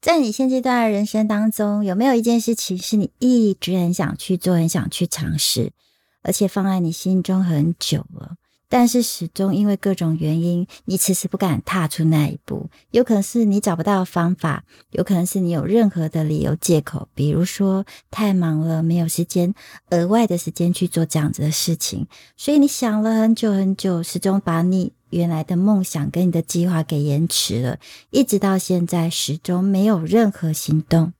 在你现阶段的人生当中，有没有一件事情是你一直很想去做、很想去尝试，而且放在你心中很久了？但是始终因为各种原因，你迟迟不敢踏出那一步。有可能是你找不到方法，有可能是你有任何的理由借口，比如说太忙了，没有时间，额外的时间去做这样子的事情。所以你想了很久很久，始终把你原来的梦想跟你的计划给延迟了，一直到现在，始终没有任何行动。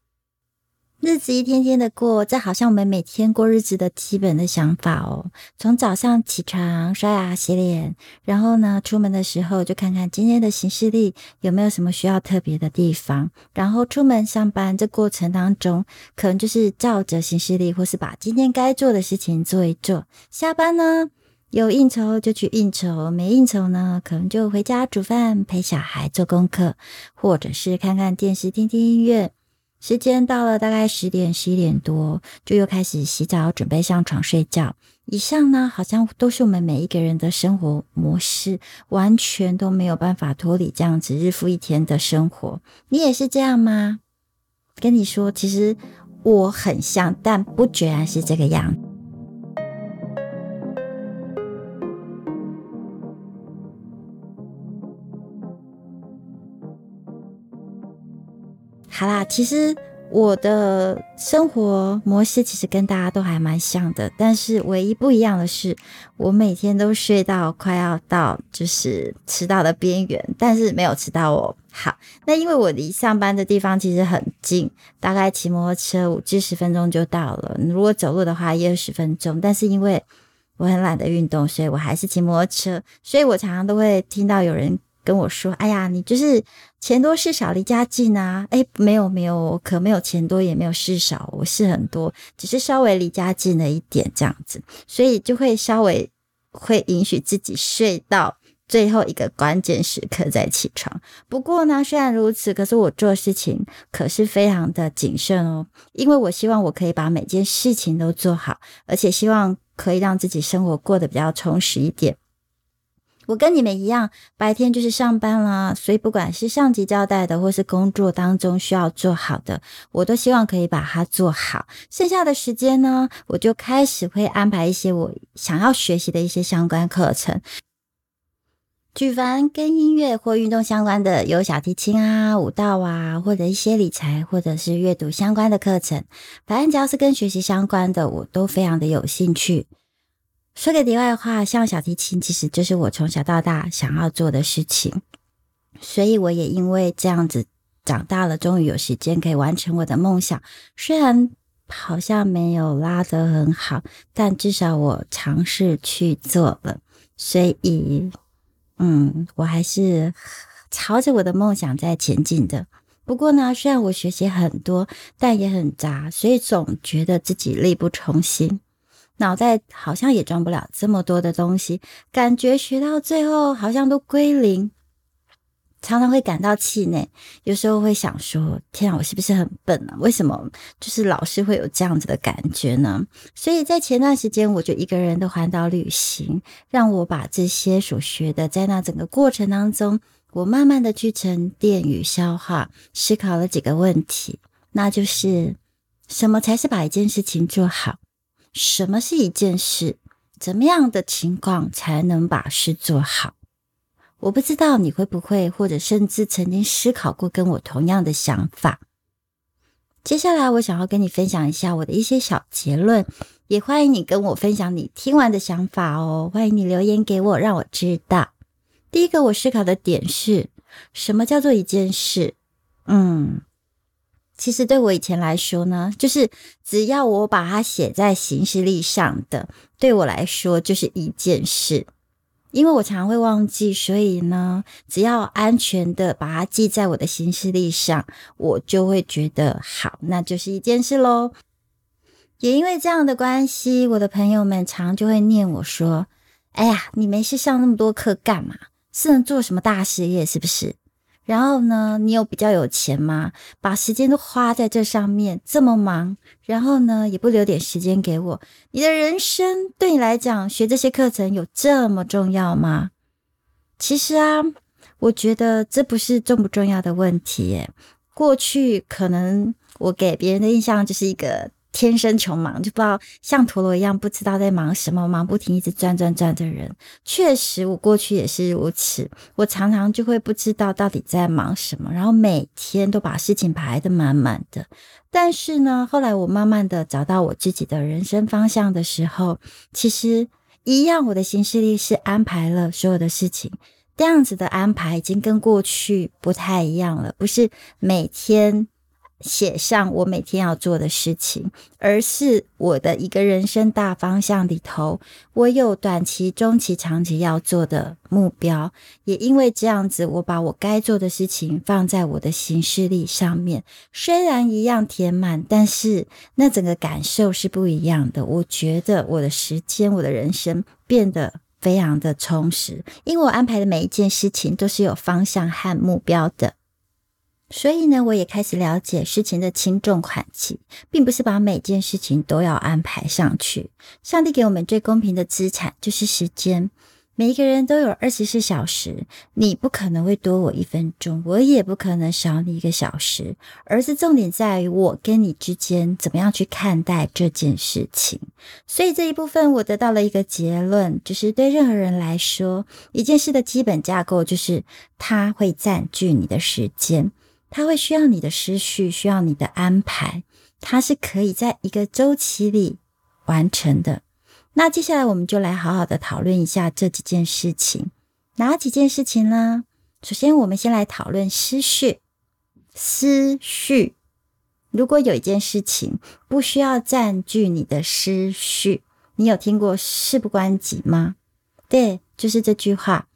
日子一天天的过，这好像我们每天过日子的基本的想法哦。从早上起床、刷牙、洗脸，然后呢，出门的时候就看看今天的行事历有没有什么需要特别的地方，然后出门上班。这过程当中，可能就是照着行事历，或是把今天该做的事情做一做。下班呢，有应酬就去应酬，没应酬呢，可能就回家煮饭、陪小孩做功课，或者是看看电视、听听音乐。时间到了，大概十点十一点多，就又开始洗澡，准备上床睡觉。以上呢，好像都是我们每一个人的生活模式，完全都没有办法脱离这样子日复一天的生活。你也是这样吗？跟你说，其实我很像，但不全然是这个样。好啦，其实我的生活模式其实跟大家都还蛮像的，但是唯一不一样的是，我每天都睡到快要到就是迟到的边缘，但是没有迟到哦。好，那因为我离上班的地方其实很近，大概骑摩托车五至十分钟就到了。如果走路的话，一二十分钟。但是因为我很懒得运动，所以我还是骑摩托车，所以我常常都会听到有人。跟我说：“哎呀，你就是钱多事少离家近啊！哎，没有没有，可没有钱多也没有事少，我事很多，只是稍微离家近了一点这样子，所以就会稍微会允许自己睡到最后一个关键时刻再起床。不过呢，虽然如此，可是我做事情可是非常的谨慎哦，因为我希望我可以把每件事情都做好，而且希望可以让自己生活过得比较充实一点。”我跟你们一样，白天就是上班啦，所以不管是上级交代的，或是工作当中需要做好的，我都希望可以把它做好。剩下的时间呢，我就开始会安排一些我想要学习的一些相关课程。举凡跟音乐或运动相关的，有小提琴啊、舞蹈啊，或者一些理财或者是阅读相关的课程，反正只要是跟学习相关的，我都非常的有兴趣。说个题外话，像小提琴，其实就是我从小到大想要做的事情，所以我也因为这样子长大了，终于有时间可以完成我的梦想。虽然好像没有拉得很好，但至少我尝试去做了，所以，嗯，我还是朝着我的梦想在前进的。不过呢，虽然我学习很多，但也很杂，所以总觉得自己力不从心。脑袋好像也装不了这么多的东西，感觉学到最后好像都归零，常常会感到气馁。有时候会想说：“天啊，我是不是很笨啊？为什么就是老是会有这样子的感觉呢？”所以在前段时间，我就一个人的环岛旅行，让我把这些所学的，在那整个过程当中，我慢慢的去沉淀与消化，思考了几个问题，那就是什么才是把一件事情做好。什么是一件事？怎么样的情况才能把事做好？我不知道你会不会，或者甚至曾经思考过跟我同样的想法。接下来，我想要跟你分享一下我的一些小结论，也欢迎你跟我分享你听完的想法哦。欢迎你留言给我，让我知道。第一个，我思考的点是什么叫做一件事？嗯。其实对我以前来说呢，就是只要我把它写在行事历上的，对我来说就是一件事。因为我常常会忘记，所以呢，只要安全的把它记在我的行事历上，我就会觉得好，那就是一件事喽。也因为这样的关系，我的朋友们常就会念我说：“哎呀，你没事上那么多课干嘛？是能做什么大事业？是不是？”然后呢，你有比较有钱吗？把时间都花在这上面，这么忙，然后呢，也不留点时间给我。你的人生对你来讲，学这些课程有这么重要吗？其实啊，我觉得这不是重不重要的问题。过去可能我给别人的印象就是一个。天生穷忙，就不知道像陀螺一样不知道在忙什么，忙不停，一直转转转的人。确实，我过去也是如此。我常常就会不知道到底在忙什么，然后每天都把事情排得满满的。但是呢，后来我慢慢的找到我自己的人生方向的时候，其实一样，我的行事历是安排了所有的事情。这样子的安排已经跟过去不太一样了，不是每天。写上我每天要做的事情，而是我的一个人生大方向里头，我有短期、中期、长期要做的目标。也因为这样子，我把我该做的事情放在我的行事历上面。虽然一样填满，但是那整个感受是不一样的。我觉得我的时间、我的人生变得非常的充实，因为我安排的每一件事情都是有方向和目标的。所以呢，我也开始了解事情的轻重缓急，并不是把每件事情都要安排上去。上帝给我们最公平的资产就是时间，每一个人都有二十四小时，你不可能会多我一分钟，我也不可能少你一个小时，而是重点在于我跟你之间怎么样去看待这件事情。所以这一部分我得到了一个结论，就是对任何人来说，一件事的基本架构就是它会占据你的时间。它会需要你的思绪，需要你的安排，它是可以在一个周期里完成的。那接下来我们就来好好的讨论一下这几件事情，哪几件事情呢？首先，我们先来讨论思绪。思绪，如果有一件事情不需要占据你的思绪，你有听过事不关己吗？对，就是这句话。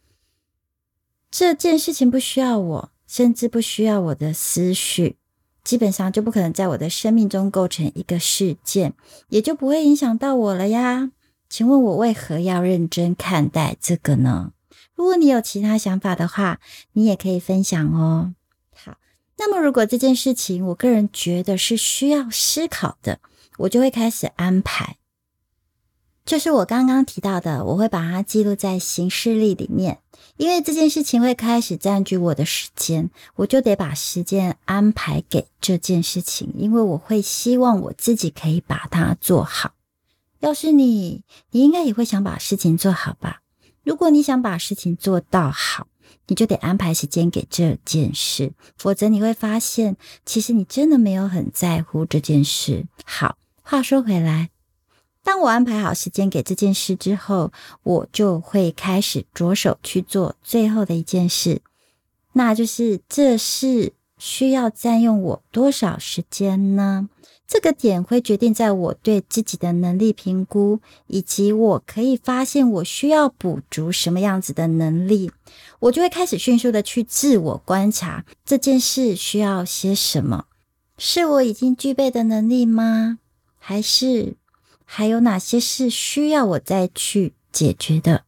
这件事情不需要我。甚至不需要我的思绪，基本上就不可能在我的生命中构成一个事件，也就不会影响到我了呀。请问我为何要认真看待这个呢？如果你有其他想法的话，你也可以分享哦。好，那么如果这件事情我个人觉得是需要思考的，我就会开始安排。就是我刚刚提到的，我会把它记录在行事历里面，因为这件事情会开始占据我的时间，我就得把时间安排给这件事情，因为我会希望我自己可以把它做好。要是你，你应该也会想把事情做好吧？如果你想把事情做到好，你就得安排时间给这件事，否则你会发现，其实你真的没有很在乎这件事。好，话说回来。当我安排好时间给这件事之后，我就会开始着手去做最后的一件事，那就是这事需要占用我多少时间呢？这个点会决定在我对自己的能力评估，以及我可以发现我需要补足什么样子的能力，我就会开始迅速的去自我观察这件事需要些什么，是我已经具备的能力吗？还是？还有哪些是需要我再去解决的？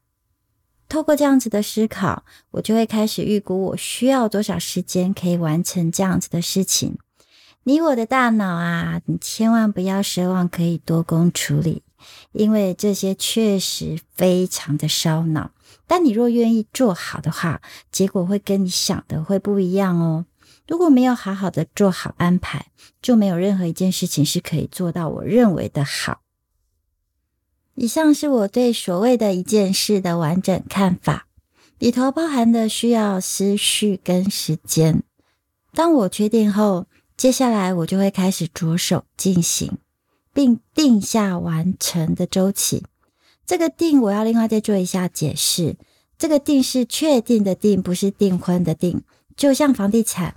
透过这样子的思考，我就会开始预估我需要多少时间可以完成这样子的事情。你我的大脑啊，你千万不要奢望可以多工处理，因为这些确实非常的烧脑。但你若愿意做好的话，结果会跟你想的会不一样哦。如果没有好好的做好安排，就没有任何一件事情是可以做到我认为的好。以上是我对所谓的一件事的完整看法，里头包含的需要思绪跟时间。当我确定后，接下来我就会开始着手进行，并定下完成的周期。这个定我要另外再做一下解释，这个定是确定的定，不是订婚的订，就像房地产。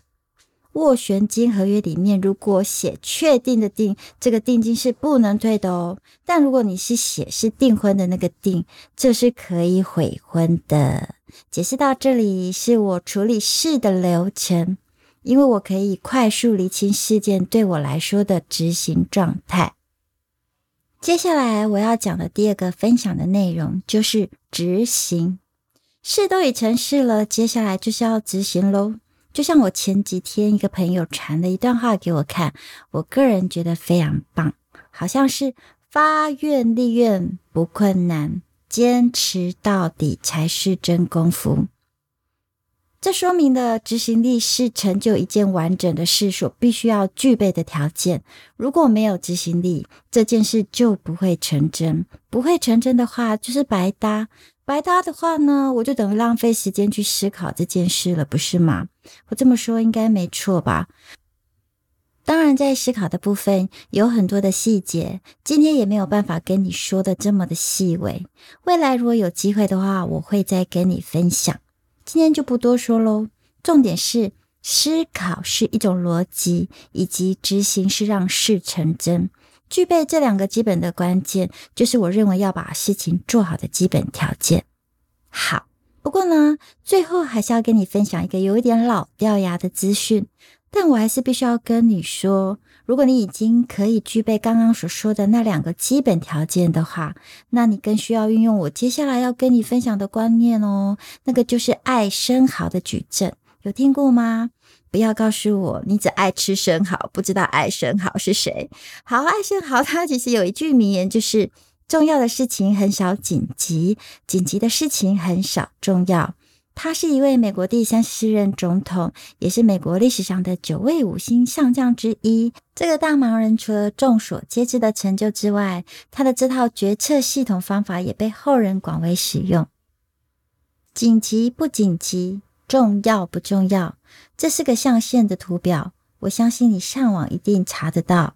斡旋金合约里面，如果写确定的定，这个定金是不能退的哦。但如果你是写是订婚的那个定，这是可以悔婚的。解释到这里，是我处理事的流程，因为我可以快速厘清事件对我来说的执行状态。接下来我要讲的第二个分享的内容就是执行。事都已成事了，接下来就是要执行喽。就像我前几天一个朋友传的一段话给我看，我个人觉得非常棒，好像是发愿立愿不困难，坚持到底才是真功夫。这说明了执行力是成就一件完整的事所必须要具备的条件。如果没有执行力，这件事就不会成真。不会成真的话，就是白搭。白搭的话呢，我就等于浪费时间去思考这件事了，不是吗？我这么说应该没错吧？当然，在思考的部分有很多的细节，今天也没有办法跟你说的这么的细微。未来如果有机会的话，我会再跟你分享。今天就不多说喽，重点是思考是一种逻辑，以及执行是让事成真。具备这两个基本的关键，就是我认为要把事情做好的基本条件。好，不过呢，最后还是要跟你分享一个有一点老掉牙的资讯，但我还是必须要跟你说。如果你已经可以具备刚刚所说的那两个基本条件的话，那你更需要运用我接下来要跟你分享的观念哦。那个就是爱生蚝的矩阵，有听过吗？不要告诉我你只爱吃生蚝，不知道爱生蚝是谁。好，爱生蚝它其实有一句名言，就是重要的事情很少紧急，紧急的事情很少重要。他是一位美国第三十四任总统，也是美国历史上的九位五星上将之一。这个大忙人除了众所皆知的成就之外，他的这套决策系统方法也被后人广为使用。紧急不紧急，重要不重要，这是个象限的图表，我相信你上网一定查得到。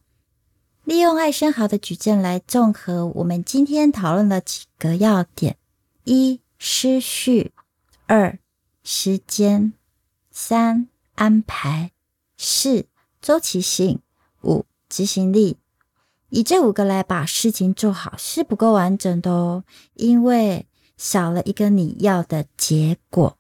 利用艾生豪的矩阵来综合我们今天讨论的几个要点：一、失序。二、时间；三、安排；四、周期性；五、执行力。以这五个来把事情做好是不够完整的哦，因为少了一个你要的结果。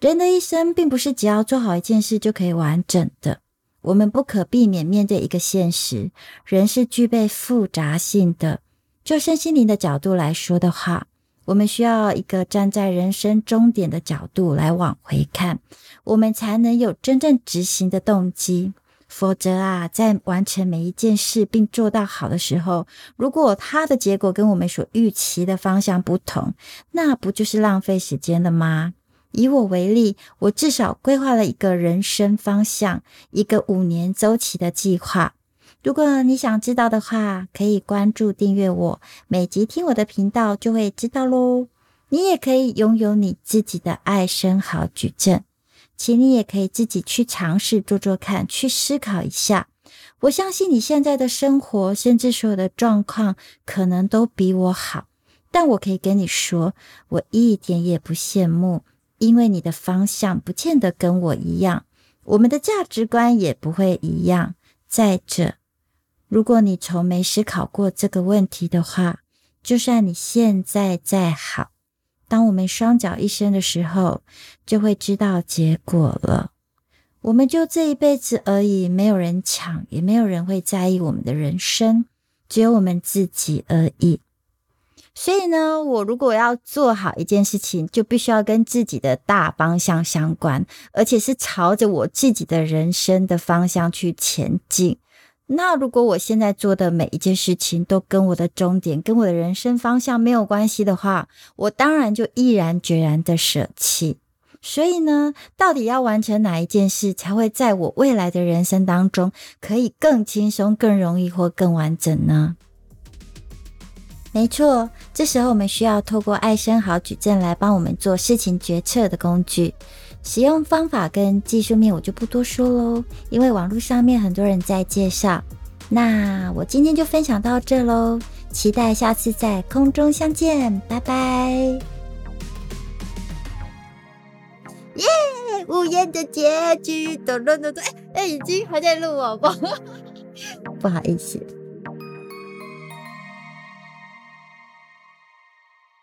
人的一生并不是只要做好一件事就可以完整的，我们不可避免面对一个现实：人是具备复杂性的。就身心灵的角度来说的话。我们需要一个站在人生终点的角度来往回看，我们才能有真正执行的动机。否则啊，在完成每一件事并做到好的时候，如果它的结果跟我们所预期的方向不同，那不就是浪费时间了吗？以我为例，我至少规划了一个人生方向，一个五年周期的计划。如果你想知道的话，可以关注订阅我，每集听我的频道就会知道喽。你也可以拥有你自己的爱生好矩阵，请你也可以自己去尝试做做看，去思考一下。我相信你现在的生活，甚至所有的状况，可能都比我好。但我可以跟你说，我一点也不羡慕，因为你的方向不见得跟我一样，我们的价值观也不会一样。再者，如果你从没思考过这个问题的话，就算你现在再好，当我们双脚一伸的时候，就会知道结果了。我们就这一辈子而已，没有人抢，也没有人会在意我们的人生，只有我们自己而已。所以呢，我如果要做好一件事情，就必须要跟自己的大方向相关，而且是朝着我自己的人生的方向去前进。那如果我现在做的每一件事情都跟我的终点、跟我的人生方向没有关系的话，我当然就毅然决然的舍弃。所以呢，到底要完成哪一件事，才会在我未来的人生当中可以更轻松、更容易或更完整呢？没错，这时候我们需要透过爱生好矩阵来帮我们做事情决策的工具。使用方法跟技术面我就不多说喽，因为网络上面很多人在介绍。那我今天就分享到这喽，期待下次在空中相见，拜拜！耶，无言的结局，咚咚咚咚，哎哎，已经还在录哦，不，不好意思。